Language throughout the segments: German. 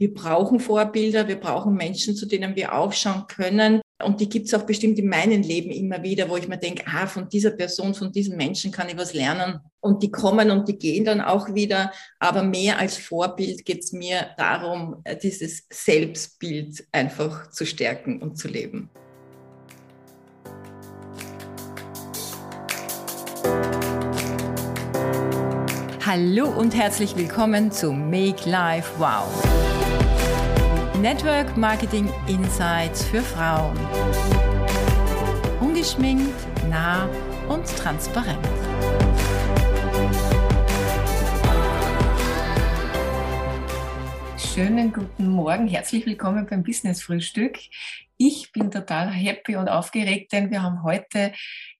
Wir brauchen Vorbilder, wir brauchen Menschen, zu denen wir aufschauen können. Und die gibt es auch bestimmt in meinem Leben immer wieder, wo ich mir denke, ah, von dieser Person, von diesem Menschen kann ich was lernen. Und die kommen und die gehen dann auch wieder. Aber mehr als Vorbild geht es mir darum, dieses Selbstbild einfach zu stärken und zu leben. Hallo und herzlich willkommen zu Make Life Wow. Network Marketing Insights für Frauen. Ungeschminkt, nah und transparent. Schönen guten Morgen, herzlich willkommen beim Business Frühstück. Ich bin total happy und aufgeregt, denn wir haben heute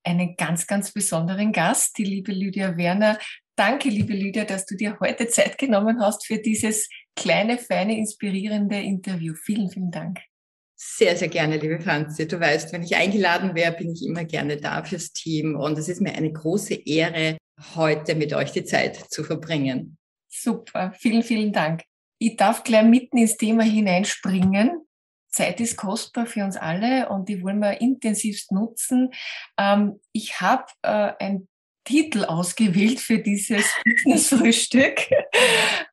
einen ganz, ganz besonderen Gast, die liebe Lydia Werner, Danke, liebe Lydia, dass du dir heute Zeit genommen hast für dieses kleine, feine, inspirierende Interview. Vielen, vielen Dank. Sehr, sehr gerne, liebe Franzi. Du weißt, wenn ich eingeladen wäre, bin ich immer gerne da fürs Team. Und es ist mir eine große Ehre, heute mit euch die Zeit zu verbringen. Super, vielen, vielen Dank. Ich darf gleich mitten ins Thema hineinspringen. Zeit ist kostbar für uns alle und die wollen wir intensivst nutzen. Ähm, ich habe äh, ein Titel ausgewählt für dieses Business-Frühstück.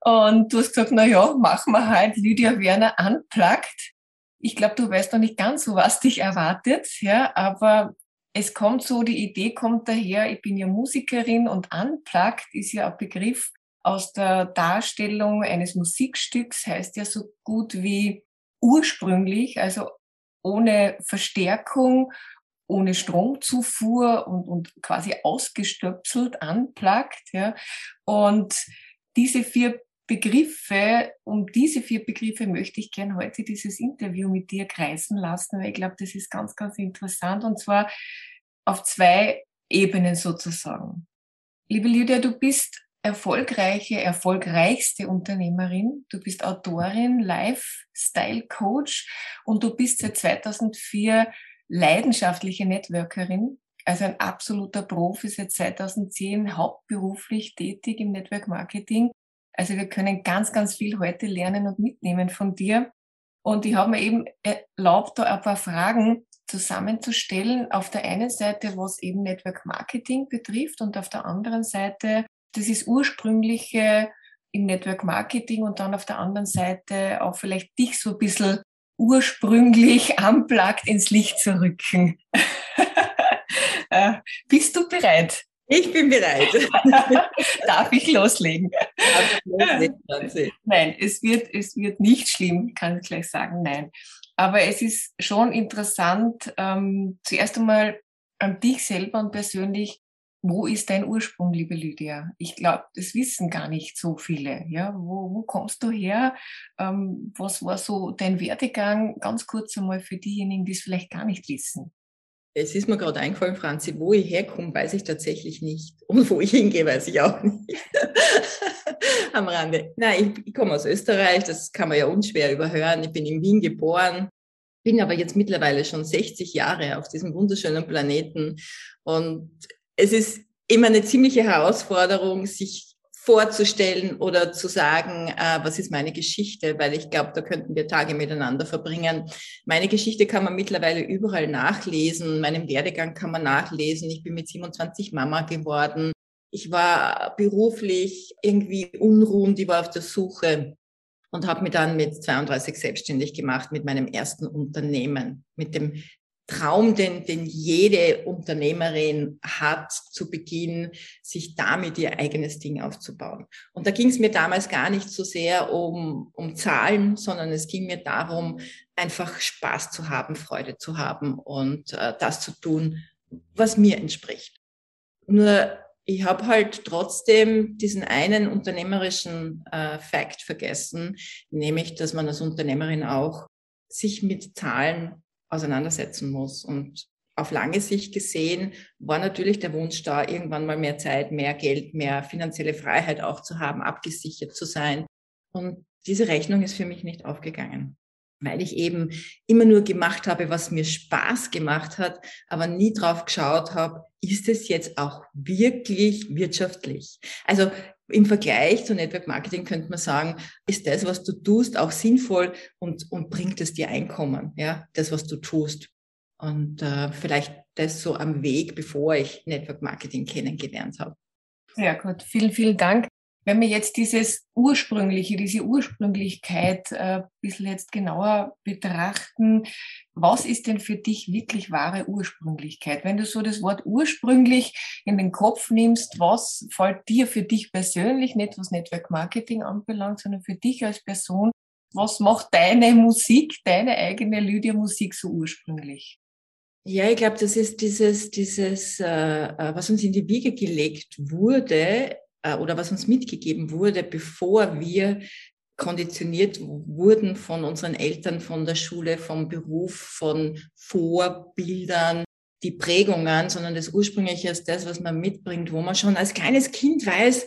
Und du hast gesagt, na ja, machen wir halt Lydia Werner unplugged. Ich glaube, du weißt noch nicht ganz so, was dich erwartet, ja, aber es kommt so, die Idee kommt daher, ich bin ja Musikerin und unplugged ist ja ein Begriff aus der Darstellung eines Musikstücks, heißt ja so gut wie ursprünglich, also ohne Verstärkung, ohne Stromzufuhr und, und quasi ausgestöpselt, anplagt. Ja. Und diese vier Begriffe, um diese vier Begriffe möchte ich gerne heute dieses Interview mit dir kreisen lassen, weil ich glaube, das ist ganz, ganz interessant und zwar auf zwei Ebenen sozusagen. Liebe Lydia, du bist erfolgreiche, erfolgreichste Unternehmerin. Du bist Autorin, Lifestyle Coach und du bist seit 2004 leidenschaftliche Networkerin, also ein absoluter Profi, seit 2010 hauptberuflich tätig im Network Marketing. Also wir können ganz, ganz viel heute lernen und mitnehmen von dir. Und ich habe mir eben erlaubt, da ein paar Fragen zusammenzustellen. Auf der einen Seite, was eben Network Marketing betrifft und auf der anderen Seite, das ist ursprüngliche im Network Marketing und dann auf der anderen Seite auch vielleicht dich so ein bisschen ursprünglich unplugged ins Licht zu rücken. Äh, bist du bereit? Ich bin bereit. Darf ich loslegen? nein, es wird, es wird nicht schlimm, kann ich gleich sagen, nein. Aber es ist schon interessant, ähm, zuerst einmal an dich selber und persönlich wo ist dein Ursprung, liebe Lydia? Ich glaube, das wissen gar nicht so viele. Ja, wo, wo kommst du her? Ähm, was war so dein Werdegang? Ganz kurz einmal für diejenigen, die es vielleicht gar nicht wissen. Es ist mir gerade eingefallen, Franzi, wo ich herkomme, weiß ich tatsächlich nicht. Und wo ich hingehe, weiß ich auch nicht. Am Rande. Nein, ich, ich komme aus Österreich, das kann man ja unschwer überhören. Ich bin in Wien geboren, bin aber jetzt mittlerweile schon 60 Jahre auf diesem wunderschönen Planeten. Und es ist immer eine ziemliche Herausforderung, sich vorzustellen oder zu sagen, äh, was ist meine Geschichte, weil ich glaube, da könnten wir Tage miteinander verbringen. Meine Geschichte kann man mittlerweile überall nachlesen, meinen Werdegang kann man nachlesen. Ich bin mit 27 Mama geworden. Ich war beruflich irgendwie unruhend, ich war auf der Suche und habe mich dann mit 32 selbstständig gemacht mit meinem ersten Unternehmen, mit dem Traum, den, den jede Unternehmerin hat zu Beginn, sich damit ihr eigenes Ding aufzubauen. Und da ging es mir damals gar nicht so sehr um, um Zahlen, sondern es ging mir darum, einfach Spaß zu haben, Freude zu haben und äh, das zu tun, was mir entspricht. Nur ich habe halt trotzdem diesen einen unternehmerischen äh, Fakt vergessen, nämlich, dass man als Unternehmerin auch sich mit Zahlen auseinandersetzen muss. Und auf lange Sicht gesehen war natürlich der Wunsch da, irgendwann mal mehr Zeit, mehr Geld, mehr finanzielle Freiheit auch zu haben, abgesichert zu sein. Und diese Rechnung ist für mich nicht aufgegangen, weil ich eben immer nur gemacht habe, was mir Spaß gemacht hat, aber nie drauf geschaut habe, ist es jetzt auch wirklich wirtschaftlich? Also im Vergleich zu Network Marketing könnte man sagen, ist das, was du tust, auch sinnvoll und, und bringt es dir Einkommen, ja, das, was du tust. Und äh, vielleicht das so am Weg, bevor ich Network Marketing kennengelernt habe. Sehr gut, vielen, vielen Dank. Wenn wir jetzt dieses Ursprüngliche, diese Ursprünglichkeit äh, ein bisschen jetzt genauer betrachten, was ist denn für dich wirklich wahre Ursprünglichkeit? Wenn du so das Wort ursprünglich in den Kopf nimmst, was fällt dir für dich persönlich, nicht was Network Marketing anbelangt, sondern für dich als Person, was macht deine Musik, deine eigene Lydia-Musik so ursprünglich? Ja, ich glaube, das ist dieses, dieses, äh, äh, was uns in die Wiege gelegt wurde oder was uns mitgegeben wurde, bevor wir konditioniert wurden von unseren Eltern, von der Schule, vom Beruf, von Vorbildern, die Prägungen, sondern das Ursprüngliche ist das, was man mitbringt, wo man schon als kleines Kind weiß,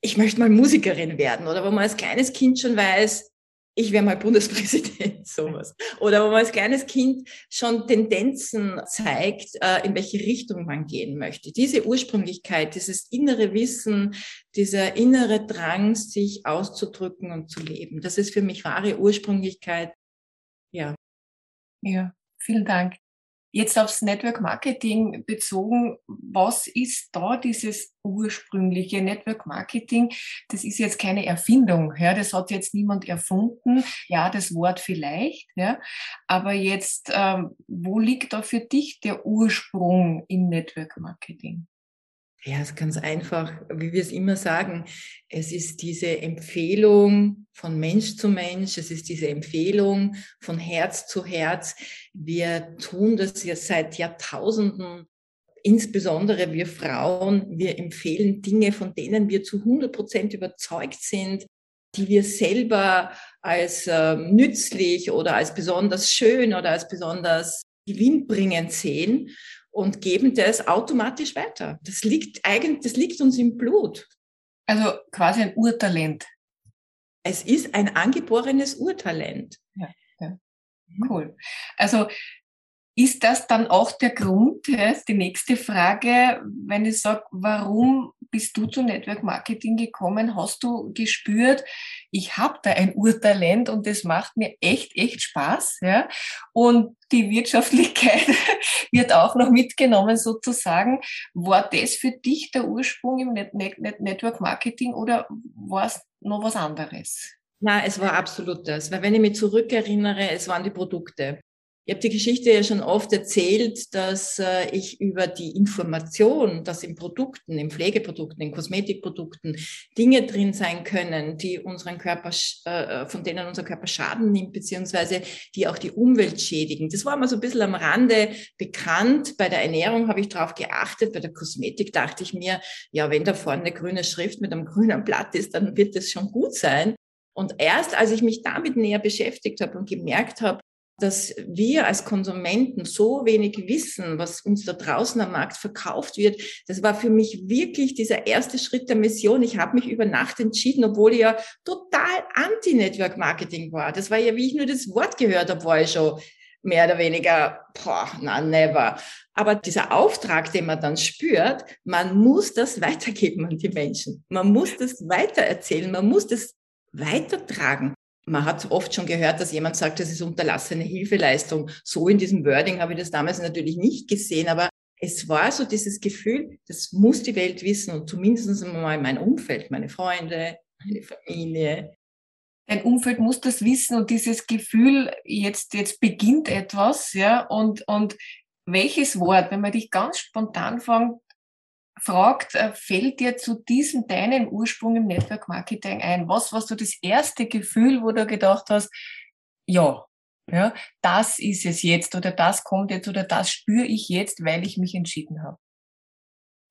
ich möchte mal Musikerin werden oder wo man als kleines Kind schon weiß, ich wäre mal Bundespräsident, sowas. Oder wo man als kleines Kind schon Tendenzen zeigt, äh, in welche Richtung man gehen möchte. Diese Ursprünglichkeit, dieses innere Wissen, dieser innere Drang, sich auszudrücken und zu leben, das ist für mich wahre Ursprünglichkeit. Ja. Ja, vielen Dank. Jetzt aufs Network Marketing bezogen, was ist da dieses ursprüngliche Network Marketing? Das ist jetzt keine Erfindung, ja, das hat jetzt niemand erfunden. Ja, das Wort vielleicht, ja, aber jetzt, ähm, wo liegt da für dich der Ursprung im Network Marketing? Ja, es ist ganz einfach, wie wir es immer sagen. Es ist diese Empfehlung von Mensch zu Mensch. Es ist diese Empfehlung von Herz zu Herz. Wir tun das ja seit Jahrtausenden. Insbesondere wir Frauen, wir empfehlen Dinge, von denen wir zu 100 Prozent überzeugt sind, die wir selber als äh, nützlich oder als besonders schön oder als besonders gewinnbringend sehen und geben das automatisch weiter. Das liegt eigentlich, das liegt uns im Blut. Also quasi ein Urtalent. Es ist ein angeborenes Urtalent. Ja, ja. Mhm. Cool. Also ist das dann auch der Grund, die nächste Frage, wenn ich sage, warum bist du zu Network Marketing gekommen? Hast du gespürt, ich habe da ein Urtalent und das macht mir echt, echt Spaß. Ja? Und die Wirtschaftlichkeit wird auch noch mitgenommen sozusagen. War das für dich der Ursprung im Net Net Network Marketing oder war es noch was anderes? Na, es war absolut das. Weil wenn ich mich zurückerinnere, es waren die Produkte. Ich habe die Geschichte ja schon oft erzählt, dass äh, ich über die Information, dass in Produkten, in Pflegeprodukten, in Kosmetikprodukten Dinge drin sein können, die unseren Körper, äh, von denen unser Körper Schaden nimmt, beziehungsweise die auch die Umwelt schädigen. Das war mal so ein bisschen am Rande bekannt. Bei der Ernährung habe ich darauf geachtet. Bei der Kosmetik dachte ich mir, ja, wenn da vorne eine grüne Schrift mit einem grünen Blatt ist, dann wird das schon gut sein. Und erst als ich mich damit näher beschäftigt habe und gemerkt habe, dass wir als Konsumenten so wenig wissen, was uns da draußen am Markt verkauft wird. Das war für mich wirklich dieser erste Schritt der Mission. Ich habe mich über Nacht entschieden, obwohl ich ja total anti-Network-Marketing war. Das war ja, wie ich nur das Wort gehört habe, war ich schon mehr oder weniger, boah, na, never. Aber dieser Auftrag, den man dann spürt, man muss das weitergeben an die Menschen. Man muss das weitererzählen. Man muss das weitertragen. Man hat oft schon gehört, dass jemand sagt, das ist unterlassene Hilfeleistung. So in diesem Wording habe ich das damals natürlich nicht gesehen, aber es war so dieses Gefühl, das muss die Welt wissen und zumindest mal mein Umfeld, meine Freunde, meine Familie. Dein Umfeld muss das wissen und dieses Gefühl, jetzt, jetzt beginnt etwas, ja, und, und welches Wort, wenn man dich ganz spontan fragt, fragt, äh, fällt dir zu diesem deinen Ursprung im Network Marketing ein? Was war so das erste Gefühl, wo du gedacht hast, ja, ja, das ist es jetzt oder das kommt jetzt oder das spüre ich jetzt, weil ich mich entschieden habe?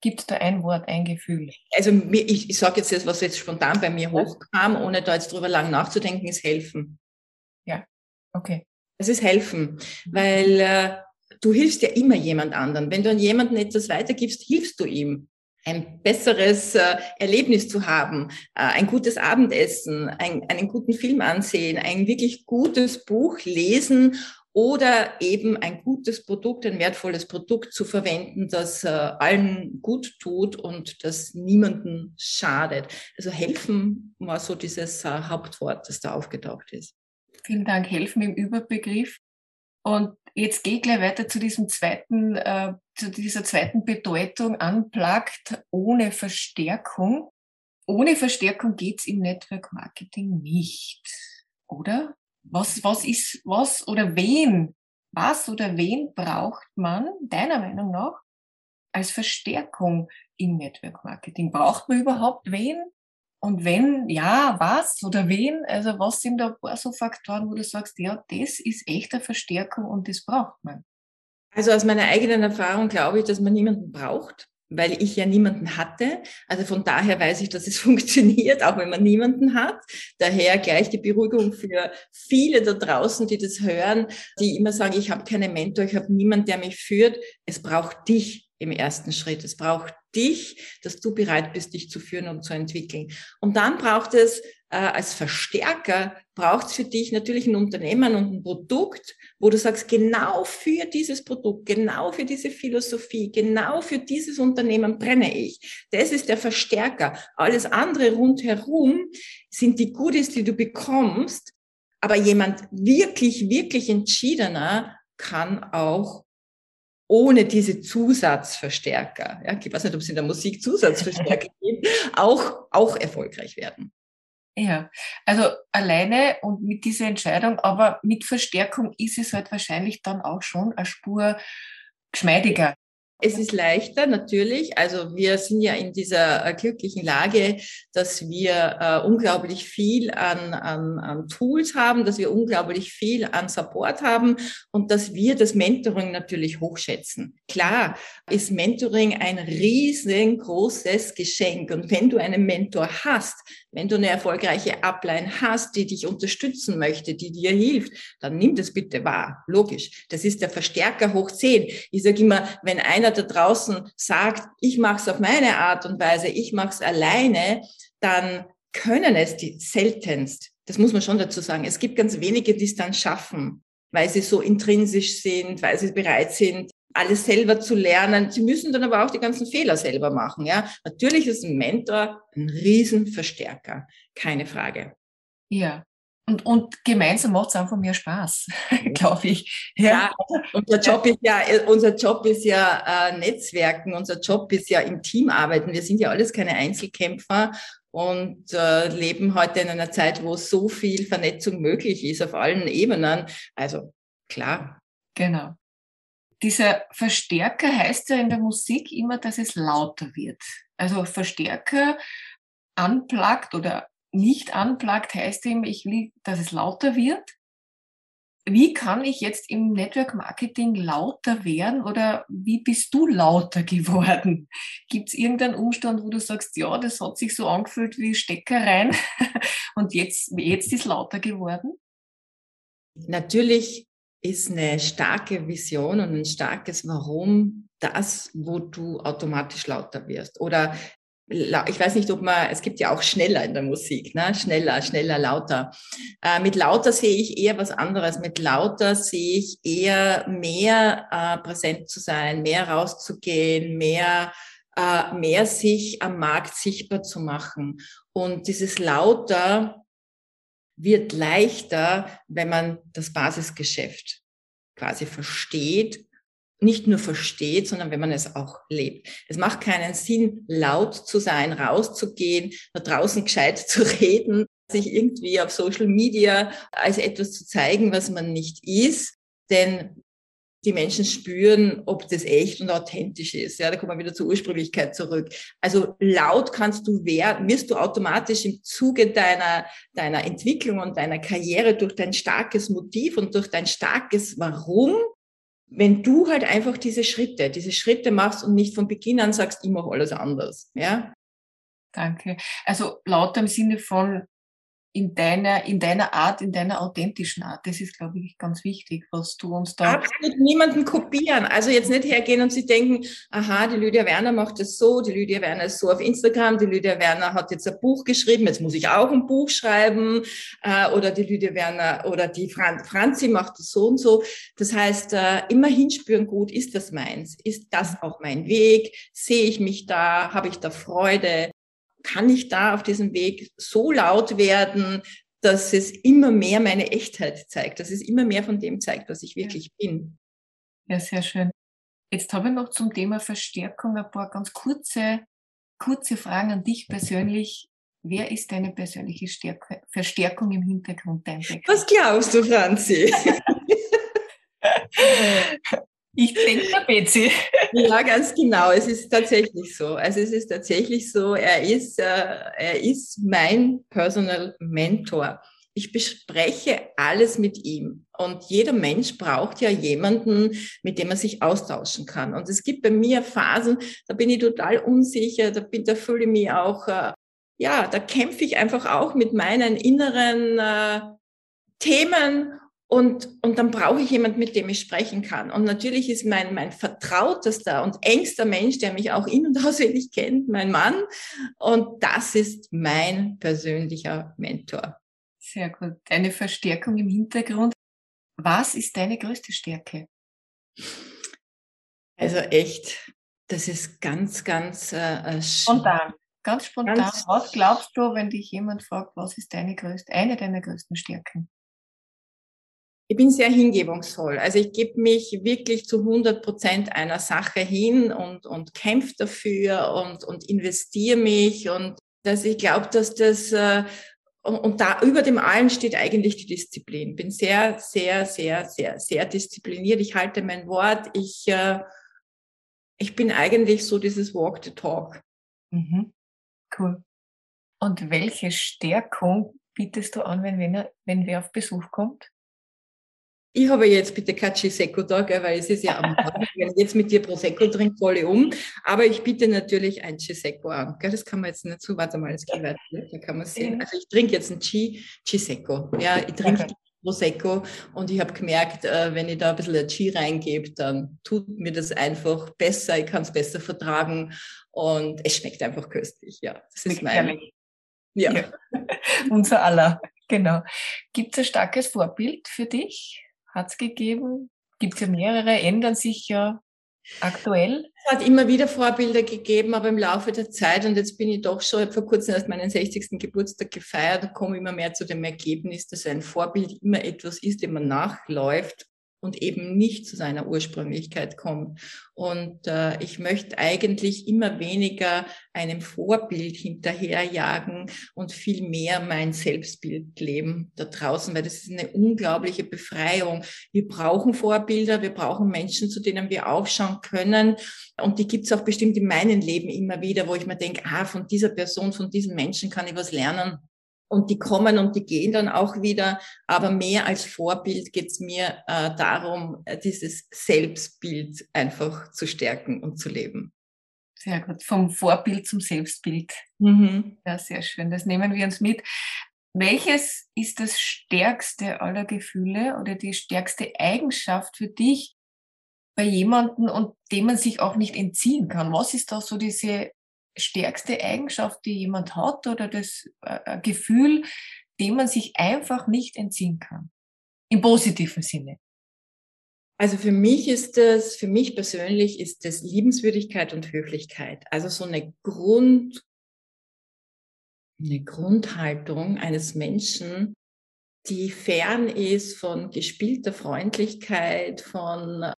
Gibt es da ein Wort, ein Gefühl? Also ich, ich sage jetzt das, was jetzt spontan bei mir hochkam, ohne da jetzt drüber lang nachzudenken, ist helfen. Ja, okay. Es ist helfen, weil äh, du hilfst ja immer jemand anderen. Wenn du an jemanden etwas weitergibst, hilfst du ihm. Ein besseres äh, Erlebnis zu haben, äh, ein gutes Abendessen, ein, einen guten Film ansehen, ein wirklich gutes Buch lesen oder eben ein gutes Produkt, ein wertvolles Produkt zu verwenden, das äh, allen gut tut und das niemanden schadet. Also helfen war so dieses äh, Hauptwort, das da aufgetaucht ist. Vielen Dank, helfen im Überbegriff. Und jetzt gehe ich gleich weiter zu diesem zweiten, äh, zu dieser zweiten Bedeutung, unplugged ohne Verstärkung. Ohne Verstärkung geht's im Network Marketing nicht, oder? Was, was ist, was oder wen, was oder wen braucht man deiner Meinung nach als Verstärkung im Network Marketing? Braucht man überhaupt wen? Und wenn, ja, was oder wen? Also was sind da ein paar so Faktoren, wo du sagst, ja, das ist echte Verstärkung und das braucht man? Also aus meiner eigenen Erfahrung glaube ich, dass man niemanden braucht weil ich ja niemanden hatte. Also von daher weiß ich, dass es funktioniert, auch wenn man niemanden hat. Daher gleich die Beruhigung für viele da draußen, die das hören, die immer sagen, ich habe keinen Mentor, ich habe niemanden, der mich führt. Es braucht dich im ersten Schritt. Es braucht dich, dass du bereit bist, dich zu führen und zu entwickeln. Und dann braucht es äh, als Verstärker, braucht es für dich natürlich ein Unternehmen und ein Produkt, wo du sagst, genau für dieses Produkt, genau für diese Philosophie, genau für dieses Unternehmen brenne ich. Das ist der Verstärker. Alles andere rundherum sind die Goodies, die du bekommst. Aber jemand wirklich, wirklich entschiedener kann auch ohne diese Zusatzverstärker, ja, ich weiß nicht, ob es in der Musik Zusatzverstärker gibt, auch, auch erfolgreich werden. Ja, also alleine und mit dieser Entscheidung, aber mit Verstärkung ist es halt wahrscheinlich dann auch schon eine Spur geschmeidiger. Es ist leichter, natürlich. Also wir sind ja in dieser äh, glücklichen Lage, dass wir äh, unglaublich viel an, an, an Tools haben, dass wir unglaublich viel an Support haben und dass wir das Mentoring natürlich hochschätzen. Klar ist Mentoring ein riesengroßes Geschenk. Und wenn du einen Mentor hast, wenn du eine erfolgreiche Upline hast, die dich unterstützen möchte, die dir hilft, dann nimm das bitte wahr. Logisch. Das ist der Verstärker hoch 10. Ich sage immer, wenn einer da draußen sagt, ich mache es auf meine Art und Weise, ich mache es alleine, dann können es die seltenst. Das muss man schon dazu sagen. Es gibt ganz wenige, die es dann schaffen, weil sie so intrinsisch sind, weil sie bereit sind, alles selber zu lernen. Sie müssen dann aber auch die ganzen Fehler selber machen. Ja, natürlich ist ein Mentor ein Riesenverstärker, keine Frage. Ja. Und, und gemeinsam macht es einfach mehr Spaß, glaube ich. Ja. ja, unser Job ist ja, unser Job ist ja äh, Netzwerken, unser Job ist ja im Team arbeiten. Wir sind ja alles keine Einzelkämpfer und äh, leben heute in einer Zeit, wo so viel Vernetzung möglich ist auf allen Ebenen. Also klar. Genau. Dieser Verstärker heißt ja in der Musik immer, dass es lauter wird. Also Verstärker unplugged oder nicht unplugged heißt eben, ich will, dass es lauter wird. Wie kann ich jetzt im Network Marketing lauter werden oder wie bist du lauter geworden? Gibt es irgendeinen Umstand, wo du sagst, ja, das hat sich so angefühlt wie Stecker rein und jetzt, jetzt ist lauter geworden? Natürlich ist eine starke Vision und ein starkes Warum das, wo du automatisch lauter wirst. Oder ich weiß nicht, ob man, es gibt ja auch schneller in der Musik, ne? schneller, schneller, lauter. Äh, mit lauter sehe ich eher was anderes. Mit lauter sehe ich eher mehr äh, präsent zu sein, mehr rauszugehen, mehr, äh, mehr sich am Markt sichtbar zu machen. Und dieses lauter wird leichter, wenn man das Basisgeschäft quasi versteht, nicht nur versteht, sondern wenn man es auch lebt. Es macht keinen Sinn, laut zu sein, rauszugehen, da draußen gescheit zu reden, sich irgendwie auf Social Media als etwas zu zeigen, was man nicht ist. Denn die Menschen spüren, ob das echt und authentisch ist. Ja, da kommen wir wieder zur Ursprünglichkeit zurück. Also laut kannst du werden, wirst du automatisch im Zuge deiner, deiner Entwicklung und deiner Karriere durch dein starkes Motiv und durch dein starkes Warum, wenn du halt einfach diese Schritte, diese Schritte machst und nicht von Beginn an sagst, ich mache alles anders. Ja? Danke. Also laut im Sinne von in deiner, in deiner Art, in deiner authentischen Art. Das ist, glaube ich, ganz wichtig, was du uns da. Absolut niemanden kopieren. Also jetzt nicht hergehen und sich denken, aha, die Lydia Werner macht das so, die Lydia Werner ist so auf Instagram, die Lydia Werner hat jetzt ein Buch geschrieben, jetzt muss ich auch ein Buch schreiben, äh, oder die Lydia Werner oder die Fran Franzi macht das so und so. Das heißt, äh, immer hinspüren, gut, ist das meins? Ist das auch mein Weg? Sehe ich mich da? Habe ich da Freude? Kann ich da auf diesem Weg so laut werden, dass es immer mehr meine Echtheit zeigt, dass es immer mehr von dem zeigt, was ich wirklich bin. Ja, sehr schön. Jetzt habe ich noch zum Thema Verstärkung ein paar ganz kurze, kurze Fragen an dich persönlich. Wer ist deine persönliche Stärke, Verstärkung im Hintergrund dein Was glaubst du, Franzi? Ich denke der Betsy. Ja, ganz genau. Es ist tatsächlich so. Also es ist tatsächlich so, er ist, äh, er ist mein Personal Mentor. Ich bespreche alles mit ihm. Und jeder Mensch braucht ja jemanden, mit dem er sich austauschen kann. Und es gibt bei mir Phasen, da bin ich total unsicher, da, bin, da fühle ich mich auch, äh, ja, da kämpfe ich einfach auch mit meinen inneren äh, Themen und, und dann brauche ich jemand, mit dem ich sprechen kann. Und natürlich ist mein, mein vertrautester und engster Mensch, der mich auch in- und auswendig kennt, mein Mann. Und das ist mein persönlicher Mentor. Sehr gut. Eine Verstärkung im Hintergrund. Was ist deine größte Stärke? Also echt, das ist ganz, ganz äh, äh spontan. Ganz spontan. Ganz was glaubst du, wenn dich jemand fragt, was ist deine größte, eine deiner größten Stärken? Ich bin sehr hingebungsvoll. Also ich gebe mich wirklich zu 100 Prozent einer Sache hin und, und kämpfe dafür und, und investiere mich. Und dass ich glaube, dass das, äh, und, da über dem allen steht eigentlich die Disziplin. Bin sehr, sehr, sehr, sehr, sehr diszipliniert. Ich halte mein Wort. Ich, äh, ich bin eigentlich so dieses Walk the Talk. Mhm. Cool. Und welche Stärkung bietest du an, wenn, wenn, wenn wer auf Besuch kommt? Ich habe jetzt bitte kein Cisecco da, gell, weil es ist ja am Morgen, wenn ich jetzt mit dir Prosecco trinke, volle um. Aber ich biete natürlich ein Cisecco an. Gell, das kann man jetzt nicht so, warte mal, es geht weiter, da kann man sehen. Also ich trinke jetzt ein Cisecco. Ja, ich trinke okay. Prosecco und ich habe gemerkt, äh, wenn ich da ein bisschen Chi reingebe, dann tut mir das einfach besser, ich kann es besser vertragen und es schmeckt einfach köstlich. Ja, das ist mein. Ja. ja. Unser aller, genau. Gibt es ein starkes Vorbild für dich? Hat es gegeben. Gibt es ja mehrere, ändern sich ja aktuell. Es hat immer wieder Vorbilder gegeben, aber im Laufe der Zeit, und jetzt bin ich doch schon, ich vor kurzem erst meinen 60. Geburtstag gefeiert und komme immer mehr zu dem Ergebnis, dass ein Vorbild immer etwas ist, dem man nachläuft und eben nicht zu seiner Ursprünglichkeit kommt. Und äh, ich möchte eigentlich immer weniger einem Vorbild hinterherjagen und viel mehr mein Selbstbild leben da draußen, weil das ist eine unglaubliche Befreiung. Wir brauchen Vorbilder, wir brauchen Menschen, zu denen wir aufschauen können. Und die gibt es auch bestimmt in meinem Leben immer wieder, wo ich mir denke, ah, von dieser Person, von diesem Menschen kann ich was lernen und die kommen und die gehen dann auch wieder. Aber mehr als Vorbild geht es mir äh, darum, äh, dieses Selbstbild einfach zu stärken und zu leben. Sehr gut. Vom Vorbild zum Selbstbild. Mhm. Ja, sehr schön. Das nehmen wir uns mit. Welches ist das stärkste aller Gefühle oder die stärkste Eigenschaft für dich bei jemandem und dem man sich auch nicht entziehen kann? Was ist da so diese stärkste Eigenschaft, die jemand hat oder das äh, Gefühl, dem man sich einfach nicht entziehen kann. Im positiven Sinne. Also für mich ist das, für mich persönlich ist das Liebenswürdigkeit und Höflichkeit. Also so eine Grund, eine Grundhaltung eines Menschen, die fern ist von gespielter Freundlichkeit, von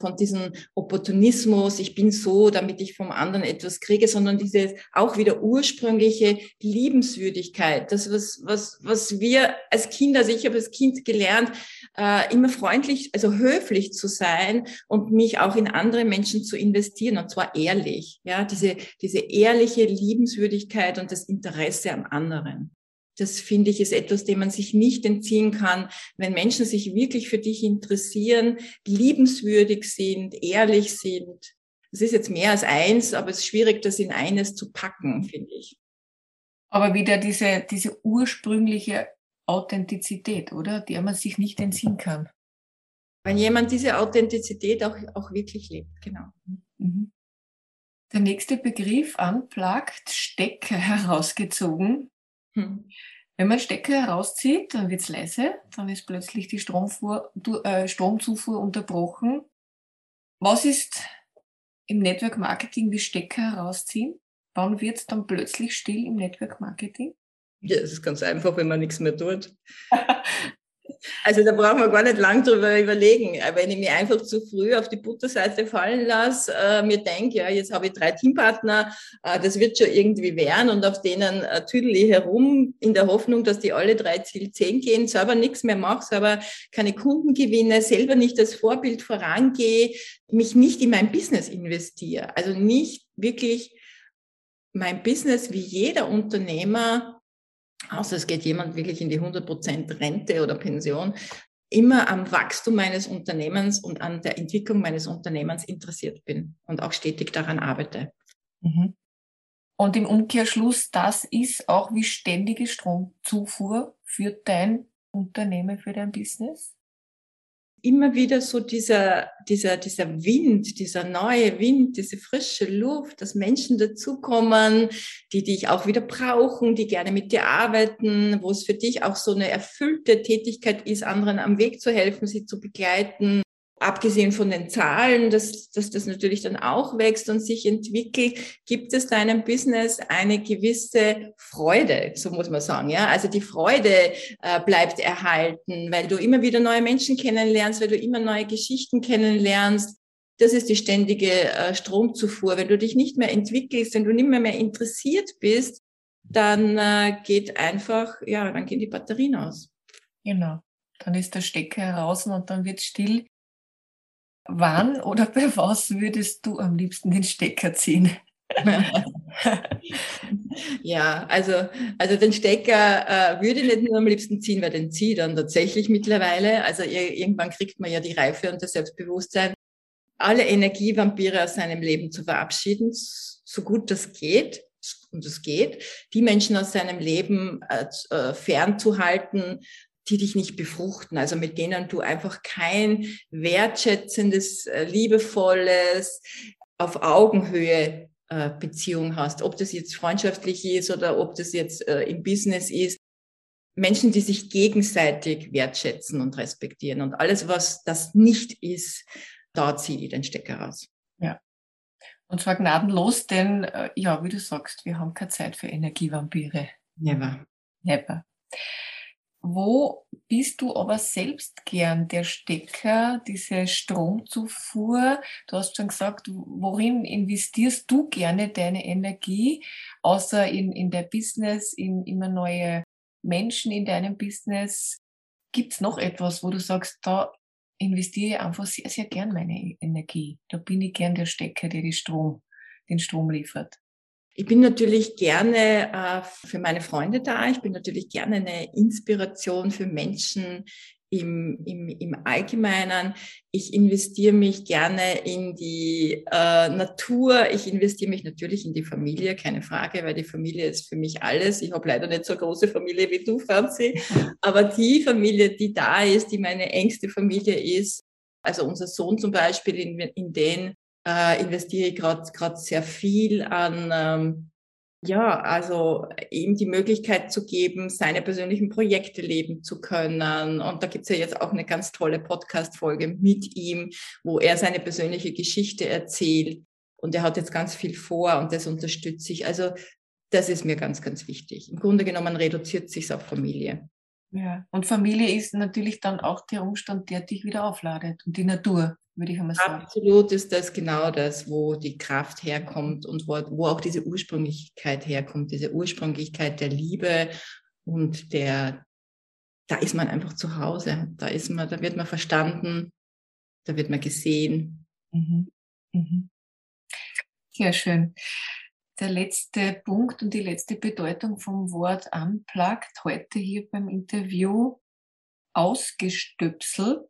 von diesem Opportunismus, ich bin so, damit ich vom anderen etwas kriege, sondern diese auch wieder ursprüngliche Liebenswürdigkeit, das was was was wir als Kinder, also ich habe als Kind gelernt, äh, immer freundlich, also höflich zu sein und mich auch in andere Menschen zu investieren und zwar ehrlich, ja, diese diese ehrliche Liebenswürdigkeit und das Interesse am anderen. Das finde ich ist etwas, dem man sich nicht entziehen kann. Wenn Menschen sich wirklich für dich interessieren, liebenswürdig sind, ehrlich sind. Das ist jetzt mehr als eins, aber es ist schwierig, das in eines zu packen, finde ich. Aber wieder diese, diese ursprüngliche Authentizität, oder? Der man sich nicht entziehen kann. Wenn jemand diese Authentizität auch, auch wirklich lebt, genau. Mhm. Der nächste Begriff, unplugged, Stecker herausgezogen. Hm. Wenn man Stecker herauszieht, dann wird es leise, dann ist plötzlich die Stromfuhr, äh, Stromzufuhr unterbrochen. Was ist im Network Marketing wie Stecker herausziehen? Wann wird es dann plötzlich still im Network Marketing? Ja, es ist ganz einfach, wenn man nichts mehr tut. Also da brauchen wir gar nicht lang drüber überlegen. Wenn ich mich einfach zu früh auf die Butterseite fallen lasse, äh, mir denke, ja, jetzt habe ich drei Teampartner, äh, das wird schon irgendwie werden und auf denen äh, tüdel ich herum in der Hoffnung, dass die alle drei Ziel 10 gehen, selber nichts mehr mache, selber keine Kunden gewinne, selber nicht als Vorbild vorangehe, mich nicht in mein Business investiere. Also nicht wirklich mein Business wie jeder Unternehmer außer es geht jemand wirklich in die 100% Rente oder Pension, immer am Wachstum meines Unternehmens und an der Entwicklung meines Unternehmens interessiert bin und auch stetig daran arbeite. Mhm. Und im Umkehrschluss, das ist auch wie ständige Stromzufuhr für dein Unternehmen, für dein Business? Immer wieder so dieser, dieser, dieser Wind, dieser neue Wind, diese frische Luft, dass Menschen dazukommen, die dich auch wieder brauchen, die gerne mit dir arbeiten, wo es für dich auch so eine erfüllte Tätigkeit ist, anderen am Weg zu helfen, sie zu begleiten abgesehen von den Zahlen, dass, dass das natürlich dann auch wächst und sich entwickelt, gibt es deinem Business eine gewisse Freude, so muss man sagen. Ja, also die Freude äh, bleibt erhalten, weil du immer wieder neue Menschen kennenlernst, weil du immer neue Geschichten kennenlernst. Das ist die ständige äh, Stromzufuhr. Wenn du dich nicht mehr entwickelst, wenn du nicht mehr, mehr interessiert bist, dann äh, geht einfach, ja, dann gehen die Batterien aus. Genau. Dann ist der Stecker heraus und dann wird still wann oder bei was würdest du am liebsten den Stecker ziehen? ja, also, also den Stecker äh, würde ich nicht nur am liebsten ziehen, weil den ziehe ich dann tatsächlich mittlerweile. Also irgendwann kriegt man ja die Reife und das Selbstbewusstsein, alle Energievampire aus seinem Leben zu verabschieden, so gut das geht. Und es geht, die Menschen aus seinem Leben äh, äh fernzuhalten, die dich nicht befruchten, also mit denen du einfach kein wertschätzendes, äh, liebevolles, auf Augenhöhe äh, Beziehung hast, ob das jetzt freundschaftlich ist oder ob das jetzt äh, im Business ist. Menschen, die sich gegenseitig wertschätzen und respektieren. Und alles, was das nicht ist, da ziehe ich den Stecker raus. Ja. Und zwar gnadenlos, denn, ja, wie du sagst, wir haben keine Zeit für Energievampire. Never. Never. Wo bist du aber selbst gern der Stecker, diese Stromzufuhr? Du hast schon gesagt, worin investierst du gerne deine Energie, außer in, in der Business, in immer neue Menschen in deinem Business? Gibt es noch etwas, wo du sagst, da investiere ich einfach sehr, sehr gern meine Energie. Da bin ich gern der Stecker, der die Strom, den Strom liefert. Ich bin natürlich gerne äh, für meine Freunde da. Ich bin natürlich gerne eine Inspiration für Menschen im, im, im Allgemeinen. Ich investiere mich gerne in die äh, Natur. Ich investiere mich natürlich in die Familie, keine Frage, weil die Familie ist für mich alles. Ich habe leider nicht so große Familie wie du, Franzi. Aber die Familie, die da ist, die meine engste Familie ist, also unser Sohn zum Beispiel, in, in den äh, investiere ich gerade sehr viel an, ähm, ja, also ihm die Möglichkeit zu geben, seine persönlichen Projekte leben zu können. Und da gibt's ja jetzt auch eine ganz tolle Podcast-Folge mit ihm, wo er seine persönliche Geschichte erzählt. Und er hat jetzt ganz viel vor und das unterstütze ich. Also das ist mir ganz, ganz wichtig. Im Grunde genommen reduziert sich's auf Familie. Ja, und Familie ist natürlich dann auch der Umstand, der dich wieder aufladet und die Natur würde ich einmal sagen. Absolut ist das genau das, wo die Kraft herkommt und wo, wo auch diese Ursprünglichkeit herkommt, diese Ursprünglichkeit der Liebe und der, da ist man einfach zu Hause, da ist man, da wird man verstanden, da wird man gesehen. Mhm. Mhm. Sehr schön. Der letzte Punkt und die letzte Bedeutung vom Wort unplugged heute hier beim Interview ausgestöpselt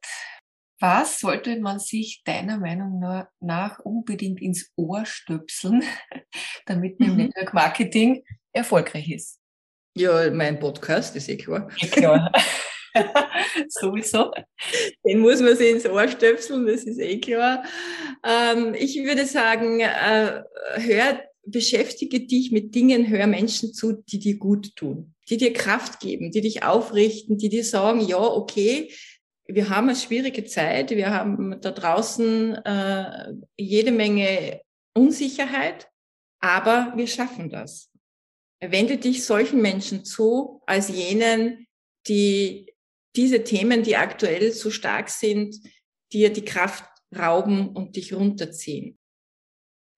was sollte man sich deiner Meinung nach unbedingt ins Ohr stöpseln, damit man im mhm. Network Marketing erfolgreich ist? Ja, mein Podcast, ist eh klar. Ja, klar. Sowieso. Den muss man sich ins Ohr stöpseln, das ist eh klar. Ähm, ich würde sagen, äh, hör, beschäftige dich mit Dingen, hör Menschen zu, die dir gut tun, die dir Kraft geben, die dich aufrichten, die dir sagen, ja, okay, wir haben eine schwierige Zeit, wir haben da draußen äh, jede Menge Unsicherheit, aber wir schaffen das. Wende dich solchen Menschen zu, als jenen, die diese Themen, die aktuell so stark sind, dir die Kraft rauben und dich runterziehen.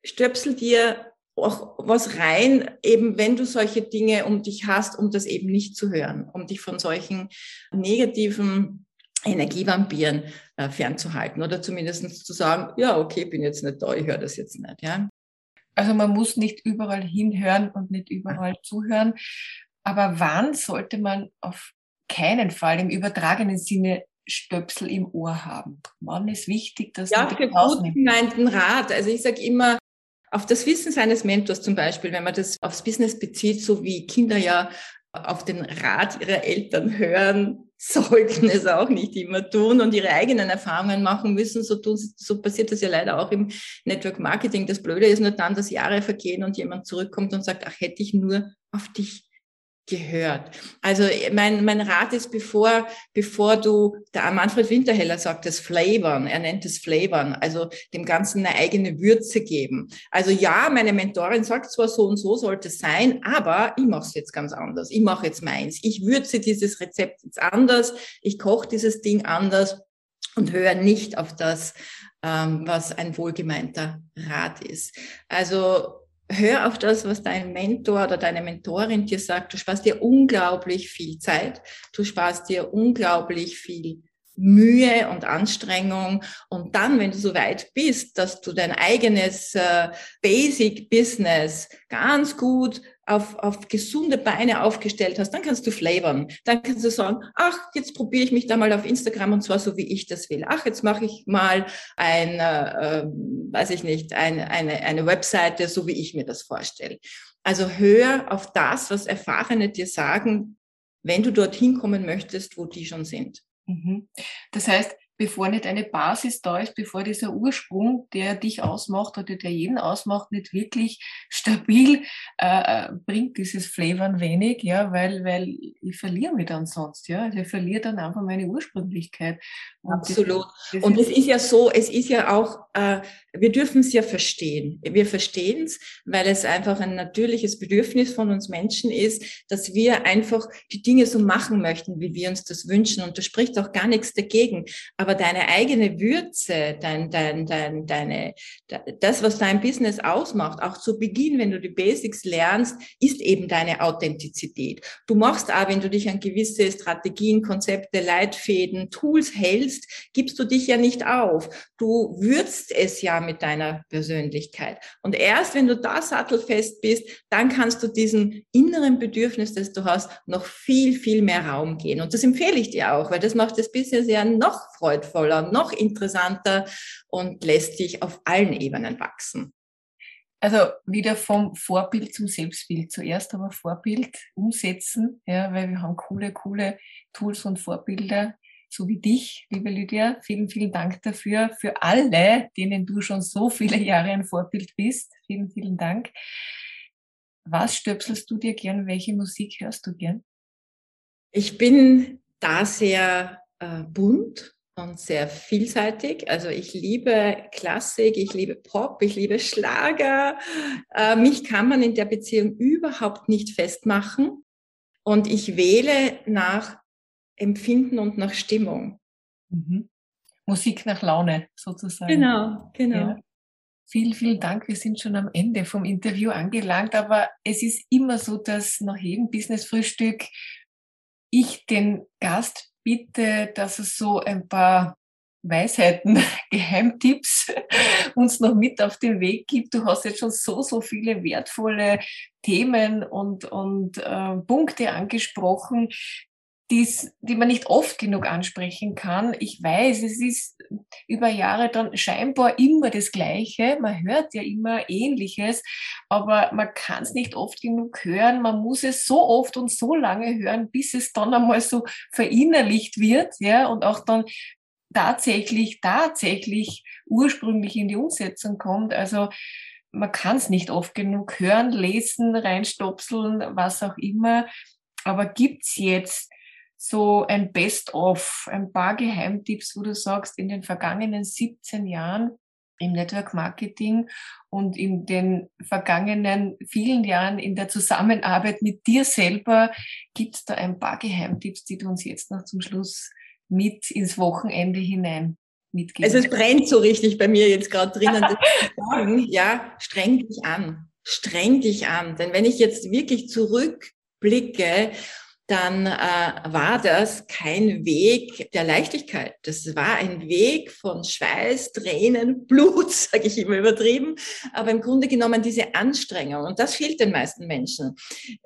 Stöpsel dir auch was rein, eben wenn du solche Dinge um dich hast, um das eben nicht zu hören, um dich von solchen negativen Energievampiren äh, fernzuhalten oder zumindest zu sagen, ja, okay, bin jetzt nicht da, ich höre das jetzt nicht. Ja? Also man muss nicht überall hinhören und nicht überall zuhören. Aber wann sollte man auf keinen Fall im übertragenen Sinne Stöpsel im Ohr haben? Wann ist wichtig, dass ja, man für gut gemeinten Rat. Also ich sage immer, auf das Wissen seines Mentors zum Beispiel, wenn man das aufs Business bezieht, so wie Kinder ja auf den Rat ihrer Eltern hören, sollten es auch nicht immer tun und ihre eigenen Erfahrungen machen müssen. So, tun, so passiert das ja leider auch im Network Marketing. Das Blöde ist nur dann, dass Jahre vergehen und jemand zurückkommt und sagt, ach, hätte ich nur auf dich gehört. Also mein, mein Rat ist, bevor, bevor du, der Manfred Winterheller sagt das Flavern, er nennt es Flavern, also dem Ganzen eine eigene Würze geben. Also ja, meine Mentorin sagt zwar so und so sollte es sein, aber ich mache es jetzt ganz anders. Ich mache jetzt meins. Ich würze dieses Rezept jetzt anders. Ich koche dieses Ding anders und höre nicht auf das, ähm, was ein wohlgemeinter Rat ist. Also hör auf das, was dein Mentor oder deine Mentorin dir sagt. Du sparst dir unglaublich viel Zeit. Du sparst dir unglaublich viel Mühe und Anstrengung. Und dann, wenn du so weit bist, dass du dein eigenes äh, Basic Business ganz gut auf, auf gesunde Beine aufgestellt hast, dann kannst du flavern. Dann kannst du sagen, ach, jetzt probiere ich mich da mal auf Instagram und zwar so, wie ich das will. Ach, jetzt mache ich mal ein, äh, weiß ich nicht, eine, eine, eine Webseite, so wie ich mir das vorstelle. Also hör auf das, was Erfahrene dir sagen, wenn du dorthin kommen möchtest, wo die schon sind. Mhm. Das heißt, bevor nicht eine Basis da ist, bevor dieser Ursprung, der dich ausmacht oder der jeden ausmacht, nicht wirklich stabil, äh, äh bringt dieses Flavor wenig, ja, weil, weil ich verliere mich dann sonst, ja. Also ich verliere dann einfach meine Ursprünglichkeit. Und Absolut. Das, das und es ist ja so, es ist ja auch, äh, wir dürfen es ja verstehen. Wir verstehen es, weil es einfach ein natürliches Bedürfnis von uns Menschen ist, dass wir einfach die Dinge so machen möchten, wie wir uns das wünschen. Und da spricht auch gar nichts dagegen. Aber aber deine eigene Würze, dein, dein, dein, deine, das, was dein Business ausmacht, auch zu Beginn, wenn du die Basics lernst, ist eben deine Authentizität. Du machst auch, wenn du dich an gewisse Strategien, Konzepte, Leitfäden, Tools hältst, gibst du dich ja nicht auf. Du würzt es ja mit deiner Persönlichkeit. Und erst wenn du da sattelfest bist, dann kannst du diesem inneren Bedürfnis, das du hast, noch viel, viel mehr Raum gehen. Und das empfehle ich dir auch, weil das macht das Business ja noch freudvoller noch interessanter und lässt dich auf allen Ebenen wachsen. Also wieder vom Vorbild zum Selbstbild. Zuerst aber Vorbild umsetzen, ja, weil wir haben coole, coole Tools und Vorbilder, so wie dich, liebe Lydia. Vielen, vielen Dank dafür. Für alle, denen du schon so viele Jahre ein Vorbild bist. Vielen, vielen Dank. Was stöpselst du dir gern? Welche Musik hörst du gern? Ich bin da sehr äh, bunt und sehr vielseitig. Also ich liebe Klassik, ich liebe Pop, ich liebe Schlager. Äh, mich kann man in der Beziehung überhaupt nicht festmachen. Und ich wähle nach Empfinden und nach Stimmung. Mhm. Musik nach Laune sozusagen. Genau, genau. Ja. Vielen, vielen Dank. Wir sind schon am Ende vom Interview angelangt, aber es ist immer so, dass nach jedem Business-Frühstück ich den Gast bitte, dass es so ein paar Weisheiten, Geheimtipps uns noch mit auf den Weg gibt. Du hast jetzt schon so, so viele wertvolle Themen und, und äh, Punkte angesprochen, die's, die man nicht oft genug ansprechen kann. Ich weiß, es ist über Jahre dann scheinbar immer das Gleiche. Man hört ja immer Ähnliches, aber man kann es nicht oft genug hören. Man muss es so oft und so lange hören, bis es dann einmal so verinnerlicht wird, ja, und auch dann tatsächlich, tatsächlich ursprünglich in die Umsetzung kommt. Also man kann es nicht oft genug hören, lesen, reinstopseln, was auch immer. Aber gibt's jetzt so ein Best-of, ein paar Geheimtipps, wo du sagst, in den vergangenen 17 Jahren im Network Marketing und in den vergangenen vielen Jahren in der Zusammenarbeit mit dir selber, gibt's da ein paar Geheimtipps, die du uns jetzt noch zum Schluss mit ins Wochenende hinein mitgeben? Also es brennt so richtig bei mir jetzt gerade drinnen. sagen, ja, streng dich an. Streng dich an. Denn wenn ich jetzt wirklich zurückblicke dann äh, war das kein Weg der Leichtigkeit. Das war ein Weg von Schweiß, Tränen, Blut, sage ich immer übertrieben, aber im Grunde genommen diese Anstrengung. Und das fehlt den meisten Menschen.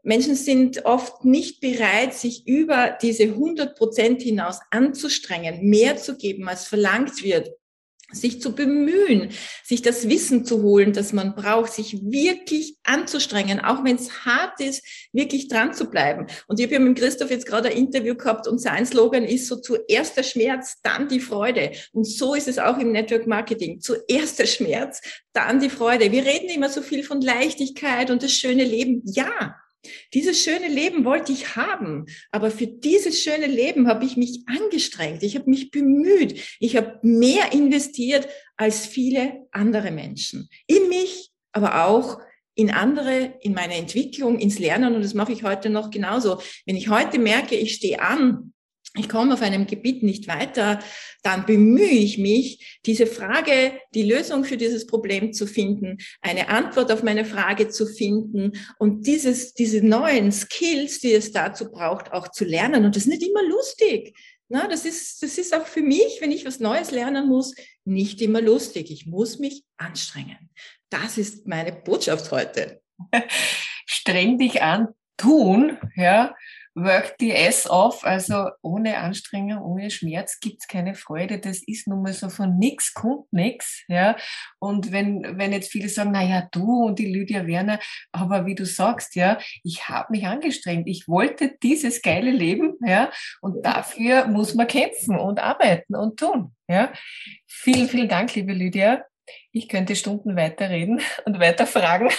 Menschen sind oft nicht bereit, sich über diese 100 Prozent hinaus anzustrengen, mehr zu geben, als verlangt wird sich zu bemühen, sich das Wissen zu holen, das man braucht, sich wirklich anzustrengen, auch wenn es hart ist, wirklich dran zu bleiben. Und ich habe ja mit Christoph jetzt gerade ein Interview gehabt und sein Slogan ist so zuerst der Schmerz, dann die Freude. Und so ist es auch im Network Marketing. Zuerst der Schmerz, dann die Freude. Wir reden immer so viel von Leichtigkeit und das schöne Leben. Ja, dieses schöne Leben wollte ich haben, aber für dieses schöne Leben habe ich mich angestrengt, ich habe mich bemüht, ich habe mehr investiert als viele andere Menschen. In mich, aber auch in andere, in meine Entwicklung, ins Lernen und das mache ich heute noch genauso. Wenn ich heute merke, ich stehe an ich komme auf einem Gebiet nicht weiter, dann bemühe ich mich, diese Frage, die Lösung für dieses Problem zu finden, eine Antwort auf meine Frage zu finden und dieses, diese neuen Skills, die es dazu braucht, auch zu lernen. Und das ist nicht immer lustig. Na, das ist, das ist auch für mich, wenn ich was Neues lernen muss, nicht immer lustig. Ich muss mich anstrengen. Das ist meine Botschaft heute. Streng dich an, tun, ja, work the ass off, also ohne Anstrengung, ohne Schmerz gibt's keine Freude. Das ist nun mal so von nix kommt nix, ja. Und wenn, wenn jetzt viele sagen, na ja, du und die Lydia Werner, aber wie du sagst, ja, ich habe mich angestrengt. Ich wollte dieses geile Leben, ja. Und dafür muss man kämpfen und arbeiten und tun, ja. Vielen, vielen Dank, liebe Lydia. Ich könnte Stunden weiterreden und weiter fragen.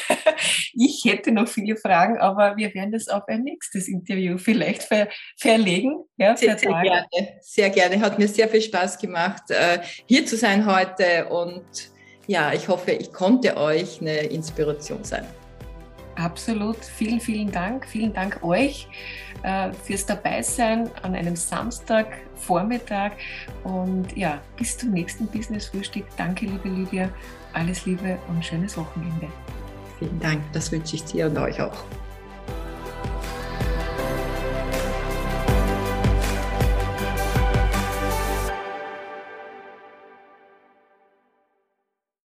Ich hätte noch viele Fragen, aber wir werden das auf ein nächstes Interview vielleicht ver verlegen. Ja, sehr, sehr gerne. Sehr gerne. Hat mir sehr viel Spaß gemacht, äh, hier zu sein heute. Und ja, ich hoffe, ich konnte euch eine Inspiration sein. Absolut. Vielen, vielen Dank. Vielen Dank euch äh, fürs Dabeisein an einem Samstagvormittag. Und ja, bis zum nächsten Business Frühstück. Danke, liebe Lydia. Alles Liebe und schönes Wochenende. Vielen Dank. Das wünsche ich dir und euch auch.